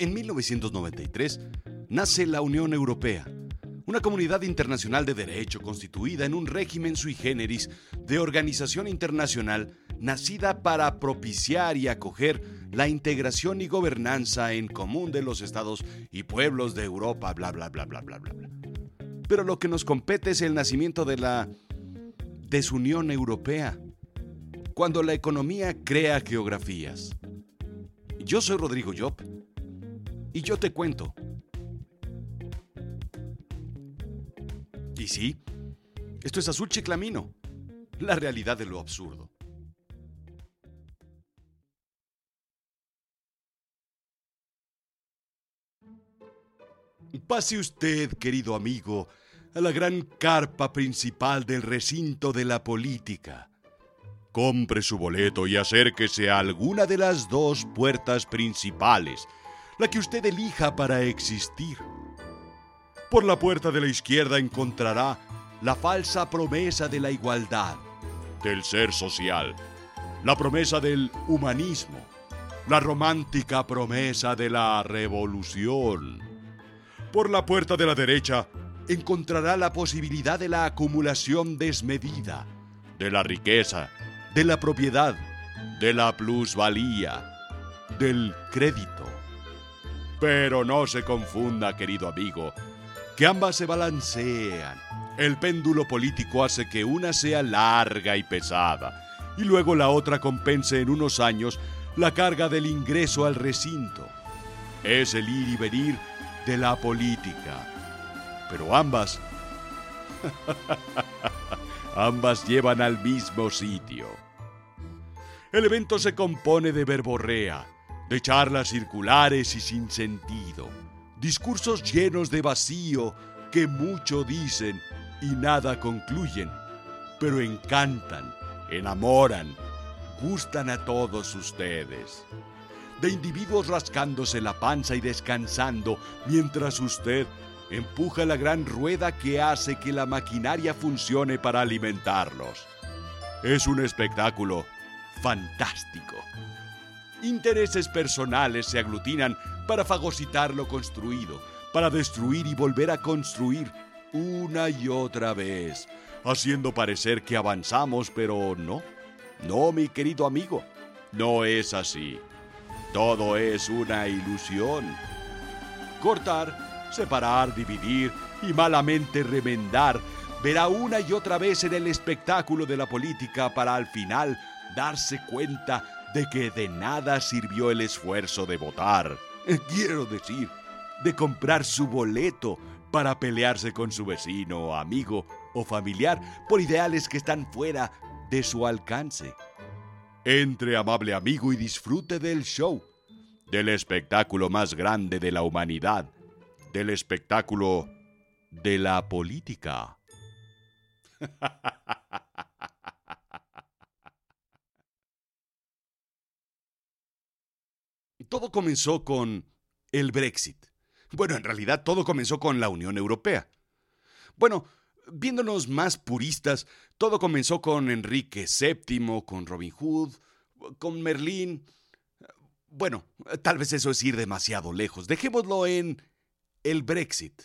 En 1993 nace la Unión Europea, una comunidad internacional de derecho constituida en un régimen sui generis de organización internacional nacida para propiciar y acoger la integración y gobernanza en común de los estados y pueblos de Europa, bla, bla, bla, bla, bla, bla. Pero lo que nos compete es el nacimiento de la desunión europea, cuando la economía crea geografías. Yo soy Rodrigo Job y yo te cuento. Y sí, esto es Azul Chiclamino, la realidad de lo absurdo. Pase usted, querido amigo, a la gran carpa principal del recinto de la política. Compre su boleto y acérquese a alguna de las dos puertas principales, la que usted elija para existir. Por la puerta de la izquierda encontrará la falsa promesa de la igualdad, del ser social, la promesa del humanismo, la romántica promesa de la revolución. Por la puerta de la derecha encontrará la posibilidad de la acumulación desmedida, de la riqueza, de la propiedad, de la plusvalía, del crédito. Pero no se confunda, querido amigo, que ambas se balancean. El péndulo político hace que una sea larga y pesada, y luego la otra compense en unos años la carga del ingreso al recinto. Es el ir y venir de la política. Pero ambas, ambas llevan al mismo sitio. El evento se compone de verborrea, de charlas circulares y sin sentido, discursos llenos de vacío que mucho dicen y nada concluyen, pero encantan, enamoran, gustan a todos ustedes de individuos rascándose la panza y descansando mientras usted empuja la gran rueda que hace que la maquinaria funcione para alimentarlos. Es un espectáculo fantástico. Intereses personales se aglutinan para fagocitar lo construido, para destruir y volver a construir una y otra vez, haciendo parecer que avanzamos, pero no, no, mi querido amigo, no es así. Todo es una ilusión. Cortar, separar, dividir y malamente remendar verá una y otra vez en el espectáculo de la política para al final darse cuenta de que de nada sirvió el esfuerzo de votar. Quiero decir, de comprar su boleto para pelearse con su vecino, amigo o familiar por ideales que están fuera de su alcance. Entre, amable amigo, y disfrute del show, del espectáculo más grande de la humanidad, del espectáculo de la política. Todo comenzó con el Brexit. Bueno, en realidad todo comenzó con la Unión Europea. Bueno, viéndonos más puristas, todo comenzó con Enrique VII, con Robin Hood, con Merlín. Bueno, tal vez eso es ir demasiado lejos. Dejémoslo en el Brexit.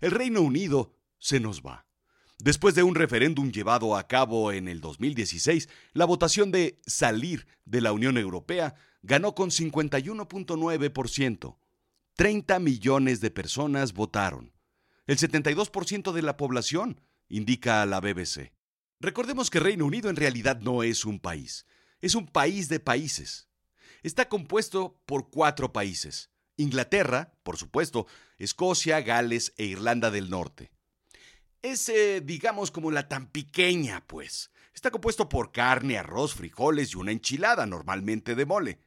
El Reino Unido se nos va. Después de un referéndum llevado a cabo en el 2016, la votación de salir de la Unión Europea ganó con 51.9%. 30 millones de personas votaron. El 72% de la población, indica la BBC. Recordemos que Reino Unido en realidad no es un país, es un país de países. Está compuesto por cuatro países. Inglaterra, por supuesto, Escocia, Gales e Irlanda del Norte. Es, eh, digamos, como la tan pequeña, pues. Está compuesto por carne, arroz, frijoles y una enchilada, normalmente de mole.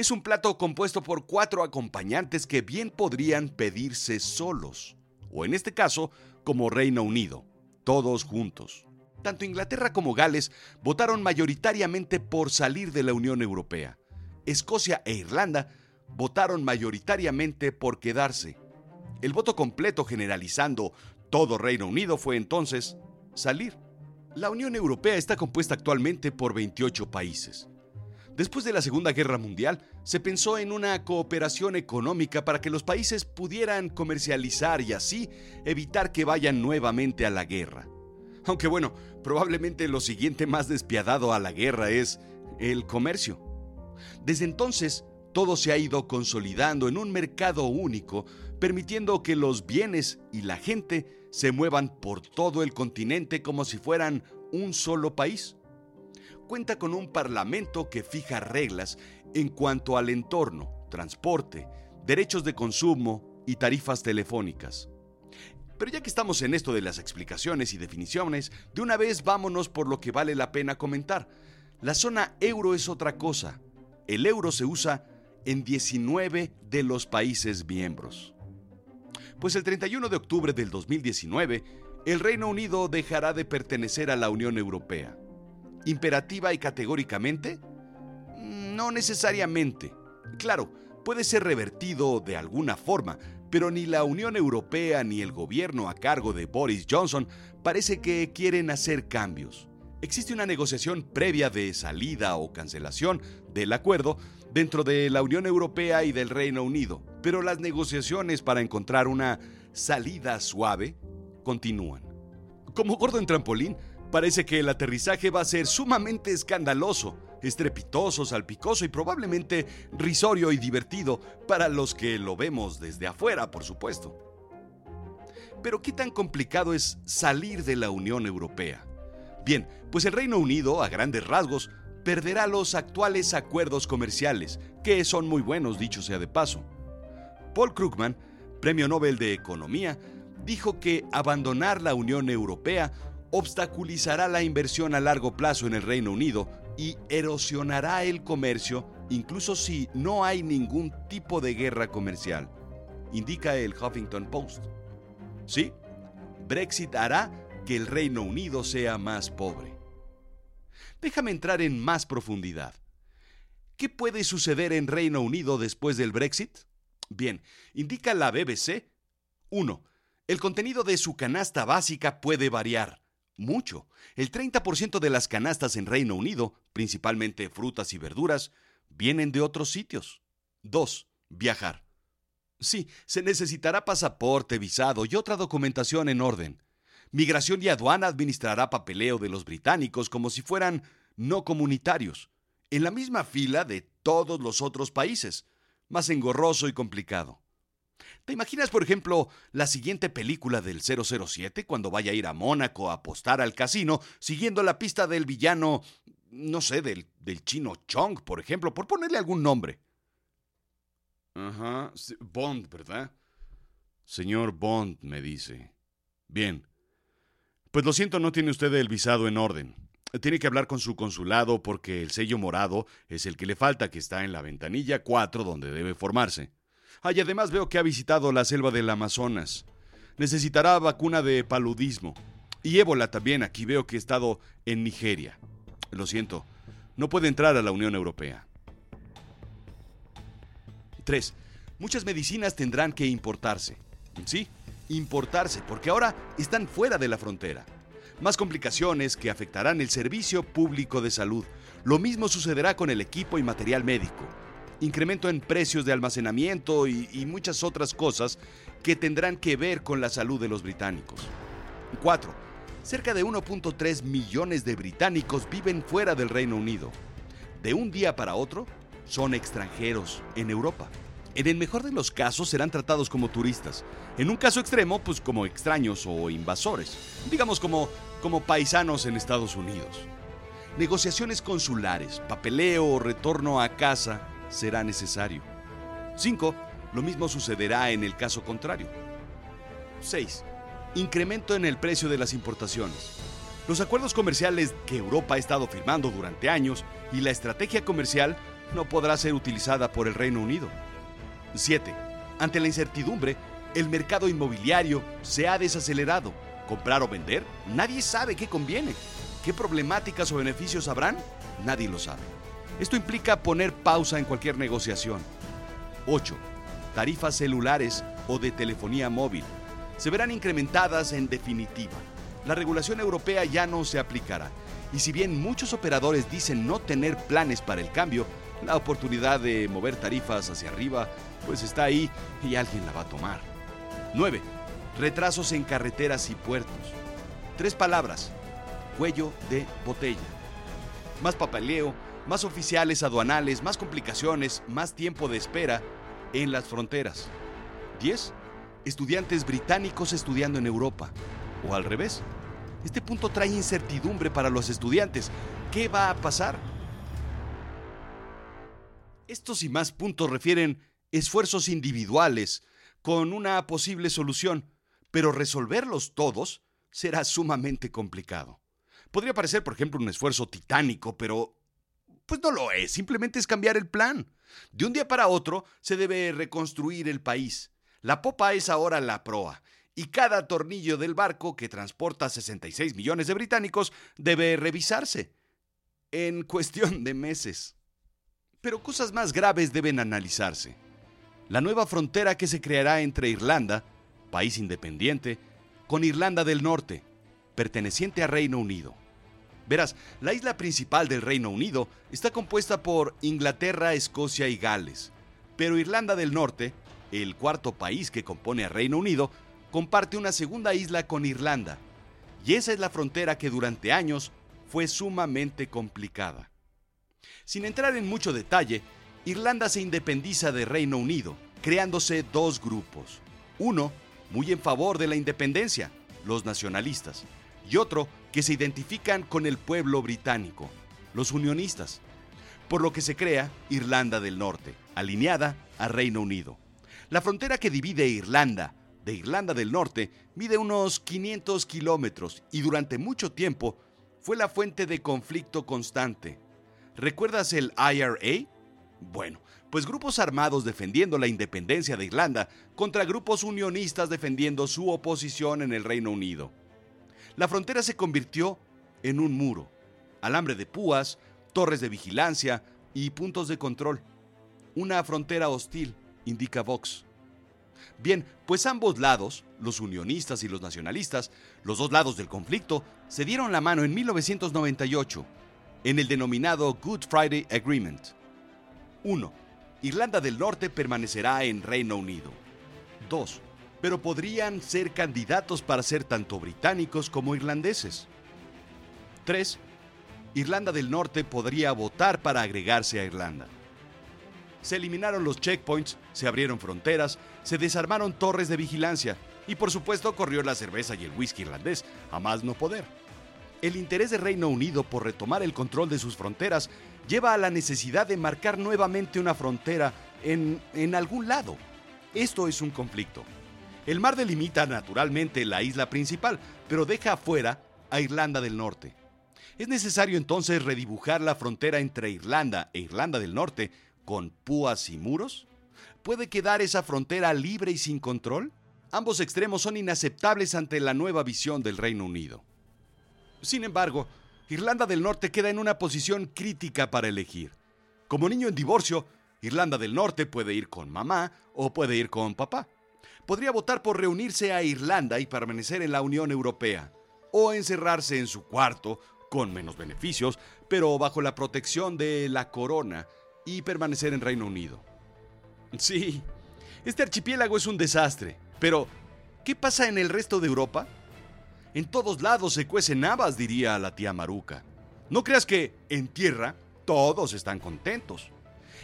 Es un plato compuesto por cuatro acompañantes que bien podrían pedirse solos, o en este caso, como Reino Unido, todos juntos. Tanto Inglaterra como Gales votaron mayoritariamente por salir de la Unión Europea. Escocia e Irlanda votaron mayoritariamente por quedarse. El voto completo generalizando todo Reino Unido fue entonces salir. La Unión Europea está compuesta actualmente por 28 países. Después de la Segunda Guerra Mundial, se pensó en una cooperación económica para que los países pudieran comercializar y así evitar que vayan nuevamente a la guerra. Aunque bueno, probablemente lo siguiente más despiadado a la guerra es el comercio. Desde entonces, todo se ha ido consolidando en un mercado único, permitiendo que los bienes y la gente se muevan por todo el continente como si fueran un solo país. Cuenta con un parlamento que fija reglas en cuanto al entorno, transporte, derechos de consumo y tarifas telefónicas. Pero ya que estamos en esto de las explicaciones y definiciones, de una vez vámonos por lo que vale la pena comentar. La zona euro es otra cosa. El euro se usa en 19 de los países miembros. Pues el 31 de octubre del 2019, el Reino Unido dejará de pertenecer a la Unión Europea. ¿Imperativa y categóricamente? No necesariamente. Claro, puede ser revertido de alguna forma, pero ni la Unión Europea ni el gobierno a cargo de Boris Johnson parece que quieren hacer cambios. Existe una negociación previa de salida o cancelación del acuerdo dentro de la Unión Europea y del Reino Unido, pero las negociaciones para encontrar una salida suave continúan. Como gordo en trampolín, parece que el aterrizaje va a ser sumamente escandaloso, estrepitoso, salpicoso y probablemente risorio y divertido para los que lo vemos desde afuera, por supuesto. Pero ¿qué tan complicado es salir de la Unión Europea? Bien, pues el Reino Unido, a grandes rasgos, perderá los actuales acuerdos comerciales, que son muy buenos, dicho sea de paso. Paul Krugman, Premio Nobel de Economía, dijo que abandonar la Unión Europea obstaculizará la inversión a largo plazo en el Reino Unido y erosionará el comercio incluso si no hay ningún tipo de guerra comercial, indica el Huffington Post. Sí, Brexit hará que el Reino Unido sea más pobre. Déjame entrar en más profundidad. ¿Qué puede suceder en Reino Unido después del Brexit? Bien, indica la BBC. 1. El contenido de su canasta básica puede variar. Mucho. El 30% de las canastas en Reino Unido, principalmente frutas y verduras, vienen de otros sitios. 2. Viajar. Sí, se necesitará pasaporte, visado y otra documentación en orden. Migración y aduana administrará papeleo de los británicos como si fueran no comunitarios, en la misma fila de todos los otros países, más engorroso y complicado. ¿Te imaginas, por ejemplo, la siguiente película del 007 cuando vaya a ir a Mónaco a apostar al casino siguiendo la pista del villano, no sé, del, del chino Chong, por ejemplo, por ponerle algún nombre? Ajá, Bond, ¿verdad? Señor Bond, me dice. Bien, pues lo siento, no tiene usted el visado en orden. Tiene que hablar con su consulado porque el sello morado es el que le falta, que está en la ventanilla 4 donde debe formarse. Ah, además veo que ha visitado la selva del Amazonas. Necesitará vacuna de paludismo. Y ébola también, aquí veo que ha estado en Nigeria. Lo siento, no puede entrar a la Unión Europea. 3. Muchas medicinas tendrán que importarse. Sí, importarse, porque ahora están fuera de la frontera. Más complicaciones que afectarán el servicio público de salud. Lo mismo sucederá con el equipo y material médico. Incremento en precios de almacenamiento y, muchas otras cosas que tendrán que ver con la salud de los británicos. 4. Cerca de 1.3 millones de británicos viven fuera del Reino Unido. De un día para otro, son extranjeros en Europa. En el mejor de los casos serán tratados como turistas. En un caso extremo, pues como extraños o invasores. Digamos como, como paisanos en Estados Unidos. Negociaciones consulares, papeleo o retorno a casa será necesario. 5. Lo mismo sucederá en el caso contrario. 6. Incremento en el precio de las importaciones. Los acuerdos comerciales que Europa ha estado firmando durante años y la estrategia comercial no podrá ser utilizada por el Reino Unido. 7. Ante la incertidumbre, el mercado inmobiliario se ha desacelerado. ¿Comprar o vender? Nadie sabe qué conviene. ¿Qué problemáticas o beneficios habrán? Nadie lo sabe. Esto implica poner pausa en cualquier negociación. 8. Tarifas celulares o de telefonía móvil. Se verán incrementadas en definitiva. La regulación europea ya no se aplicará Y si bien muchos operadores dicen no tener planes para el cambio, la oportunidad de mover tarifas hacia arriba pues está ahí y alguien la va a tomar. 9. Retrasos en carreteras y puertos. Tres palabras. Cuello de botella. Más papeleo, más oficiales aduanales, más complicaciones, más tiempo de espera en las fronteras. 10. Estudiantes británicos estudiando en Europa. O al revés. Este punto trae incertidumbre para los estudiantes. ¿Qué va a pasar? Estos y más puntos refieren esfuerzos individuales con una posible solución, pero resolverlos todos será sumamente complicado. Podría parecer, por ejemplo, un esfuerzo titánico, pero pues no lo es, simplemente es cambiar el plan. De un día para otro se debe reconstruir el país. La popa es ahora la proa, y cada tornillo del barco que transporta 66 millones de británicos debe revisarse en cuestión de meses. Pero cosas más graves deben analizarse. La nueva frontera que se creará entre Irlanda, país independiente, con Irlanda del Norte, perteneciente a Reino Unido. Verás, la isla principal del Reino Unido está compuesta por Inglaterra, Escocia y Gales, pero Irlanda del Norte, el cuarto país que compone a Reino Unido, comparte una segunda isla con Irlanda, y esa es la frontera que durante años fue sumamente complicada. Sin entrar en mucho detalle, Irlanda se independiza de Reino Unido, creándose dos grupos. Uno, muy en favor de la independencia, los nacionalistas, y otro, que se identifican con el pueblo británico, los unionistas, por lo que se crea Irlanda del Norte, alineada a Reino Unido. La frontera que divide Irlanda de Irlanda del Norte mide unos 500 kilómetros y durante mucho tiempo fue la fuente de conflicto constante. ¿Recuerdas el IRA? Bueno, pues grupos armados defendiendo la independencia de Irlanda contra grupos unionistas defendiendo su oposición en el Reino Unido. La frontera se convirtió en un muro, alambre de púas, torres de vigilancia y puntos de control. Una frontera hostil, indica Vox. Bien, pues ambos lados, los unionistas y los nacionalistas, los dos lados del conflicto, se dieron la mano en 1998 en el denominado Good Friday Agreement. 1. Irlanda del Norte permanecerá en Reino Unido. 2. Pero podrían ser candidatos para ser tanto británicos como irlandeses. 3. Irlanda del Norte podría votar para agregarse a Irlanda. Se eliminaron los checkpoints, se abrieron fronteras, se desarmaron torres de vigilancia y por supuesto corrió la cerveza y el whisky irlandés, a más no poder. El interés de Reino Unido por retomar el control de sus fronteras lleva a la necesidad de marcar nuevamente una frontera en, en algún lado. Esto es un conflicto. El mar delimita naturalmente la isla principal, pero deja afuera a Irlanda del Norte. Es necesario entonces redibujar la frontera entre Irlanda e Irlanda del Norte con púas y muros. ¿Puede quedar esa frontera libre y sin control? Ambos extremos son inaceptables ante la nueva visión del Reino Unido. Sin embargo, Irlanda del Norte queda en una posición crítica para elegir. Como niño en divorcio, Irlanda del Norte puede ir con mamá o puede ir con papá. Podría votar por reunirse a Irlanda y permanecer en la Unión Europea, o encerrarse en su cuarto, con menos beneficios, pero bajo la protección de la corona, y permanecer en Reino Unido. Sí, este archipiélago es un desastre, pero ¿qué pasa en el resto de Europa? En todos lados se cuecen habas, diría la tía Maruca. No creas que en tierra todos están contentos.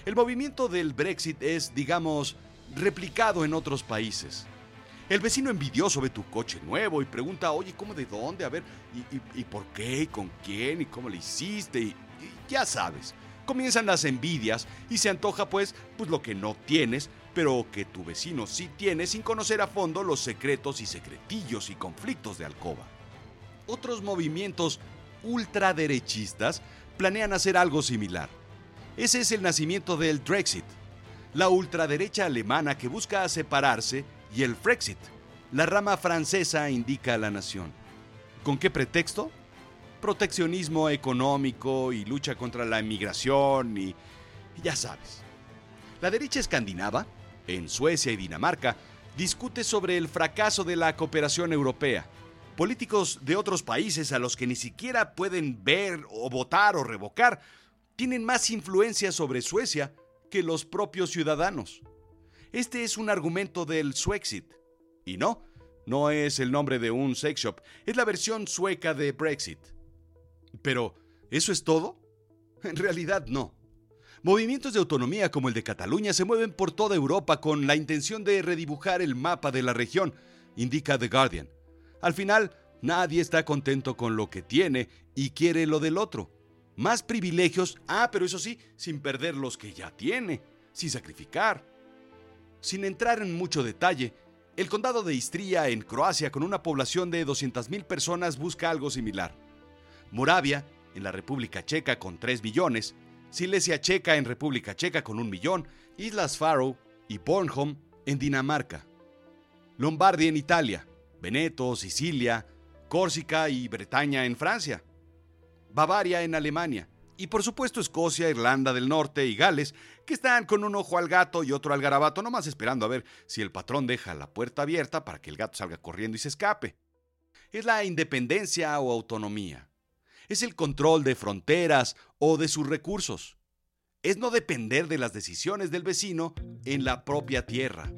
El movimiento del Brexit es, digamos, replicado en otros países. El vecino envidioso ve tu coche nuevo y pregunta, oye, ¿cómo de dónde? A ver, ¿y, por qué? ¿Y con quién? ¿Y cómo le hiciste? ya sabes, comienzan las envidias y se antoja pues, pues lo que no tienes, pero que tu vecino sí tiene sin conocer a fondo los secretos y secretillos y conflictos de alcoba. Otros movimientos ultraderechistas planean hacer algo similar. Ese es el nacimiento del Brexit, la ultraderecha alemana que busca separarse y el Frexit, la rama francesa indica a la nación. ¿Con qué pretexto? proteccionismo económico y lucha contra la inmigración y, ya sabes. La derecha escandinava, en Suecia y Dinamarca, discute sobre el fracaso de la cooperación europea Políticos de otros países a los que ni siquiera pueden ver o votar o revocar tienen más influencia sobre Suecia que los propios ciudadanos. Este es un argumento del Swexit. Y no, no es el nombre de un sex shop, es la versión sueca de Brexit. Pero, ¿eso es todo? En realidad no. Movimientos de autonomía como el de Cataluña se mueven por toda Europa con la intención de redibujar el mapa de la región, indica The Guardian. Al final, nadie está contento con lo que tiene y quiere lo del otro. Más privilegios, ah, pero eso sí, sin perder los que ya tiene, sin sacrificar. Sin entrar en mucho detalle, el condado de Istria, en Croacia, con una población de 200.000 personas, busca algo similar. Moravia, en la República Checa, con 3 millones, Silesia Checa en República Checa con un millón, Islas Faroe y Bornholm en Dinamarca. Lombardia en Italia, Veneto, Sicilia, Córsica y Bretaña en Francia. Bavaria en Alemania. Y por supuesto Escocia, Irlanda del Norte y Gales, que están con un ojo al gato y otro al garabato, nomás esperando a ver si el patrón deja la puerta abierta para que el gato salga corriendo y se escape. Es la independencia o autonomía es el control de fronteras o de sus recursos. Es no depender de las decisiones del vecino en la propia tierra.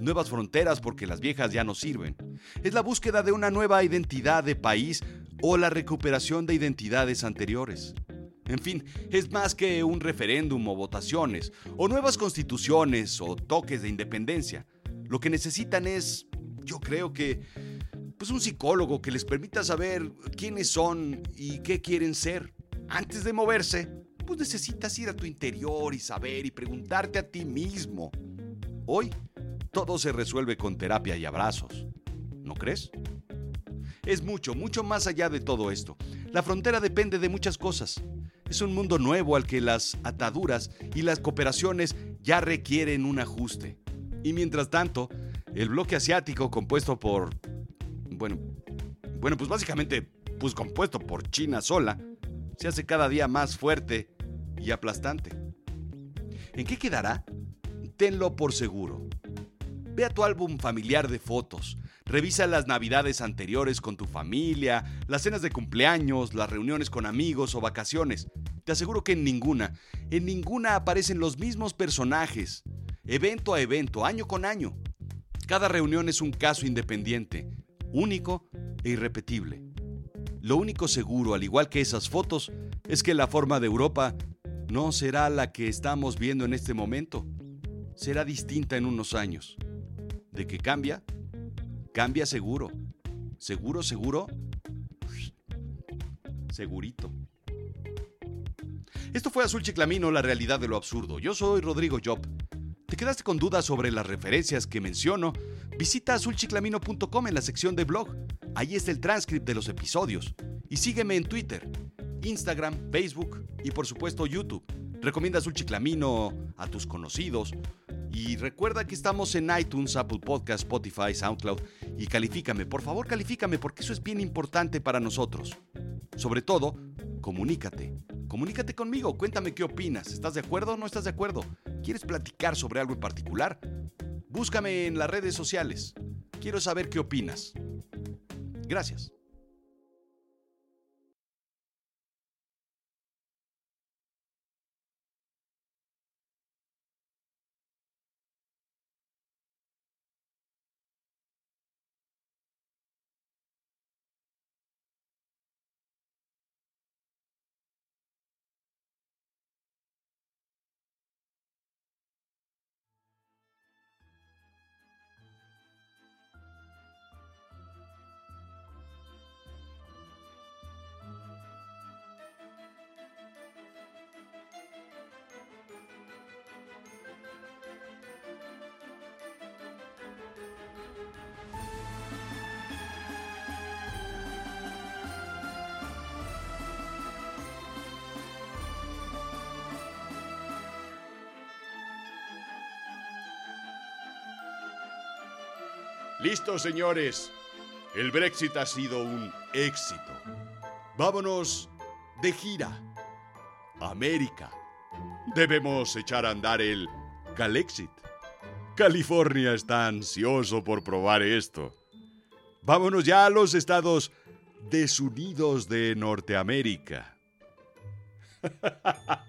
Nuevas fronteras porque las viejas ya no sirven. Es la búsqueda de una nueva identidad de país o la recuperación de identidades anteriores. En fin, es más que un referéndum o votaciones, o nuevas constituciones o toques de independencia. Lo que necesitan es, yo creo que, pues un psicólogo que les permita saber quiénes son y qué quieren ser. Antes de moverse, pues necesitas ir a tu interior y saber y preguntarte a ti mismo. Hoy, todo se resuelve con terapia y abrazos. ¿No crees? Es mucho, mucho más allá de todo esto. La frontera depende de muchas cosas. Es un mundo nuevo al que las ataduras y las cooperaciones ya requieren un ajuste. Y mientras tanto, el bloque asiático compuesto por bueno, bueno, pues básicamente, pues compuesto por China sola, se hace cada día más fuerte y aplastante. ¿En qué quedará? Tenlo por seguro. Ve a tu álbum familiar de fotos, revisa las navidades anteriores con tu familia, las cenas de cumpleaños, las reuniones con amigos o vacaciones. Te aseguro que en ninguna, en ninguna aparecen los mismos personajes, evento a evento, año con año. Cada reunión es un caso independiente, único e irrepetible. Lo único seguro, al igual que esas fotos, es que la forma de Europa no será la que estamos viendo en este momento. Será distinta en unos años. ¿De qué cambia? Cambia seguro. ¿Seguro, seguro? Segurito. Esto fue Azul Chiclamino, la realidad de lo absurdo. Yo soy Rodrigo Job. ¿Te quedaste con dudas sobre las referencias que menciono? Visita azulchiclamino.com en la sección de blog. Ahí está el transcript de los episodios. Y sígueme en Twitter, Instagram, Facebook y por supuesto YouTube. Recomienda Azul Chiclamino a tus conocidos. Y recuerda que estamos en iTunes, Apple Podcast, Spotify, SoundCloud. Y califícame, por favor califícame porque eso es bien importante para nosotros. Sobre todo, comunícate. Comunícate conmigo, cuéntame qué opinas. ¿Estás de acuerdo o no estás de acuerdo? ¿Quieres platicar sobre algo en particular? Búscame en las redes sociales. Quiero saber qué opinas. Gracias. Listo, señores. El Brexit ha sido un éxito. Vámonos de gira. América. Debemos echar a andar el Calexit. California está ansioso por probar esto. Vámonos ya a los Estados desunidos de Norteamérica.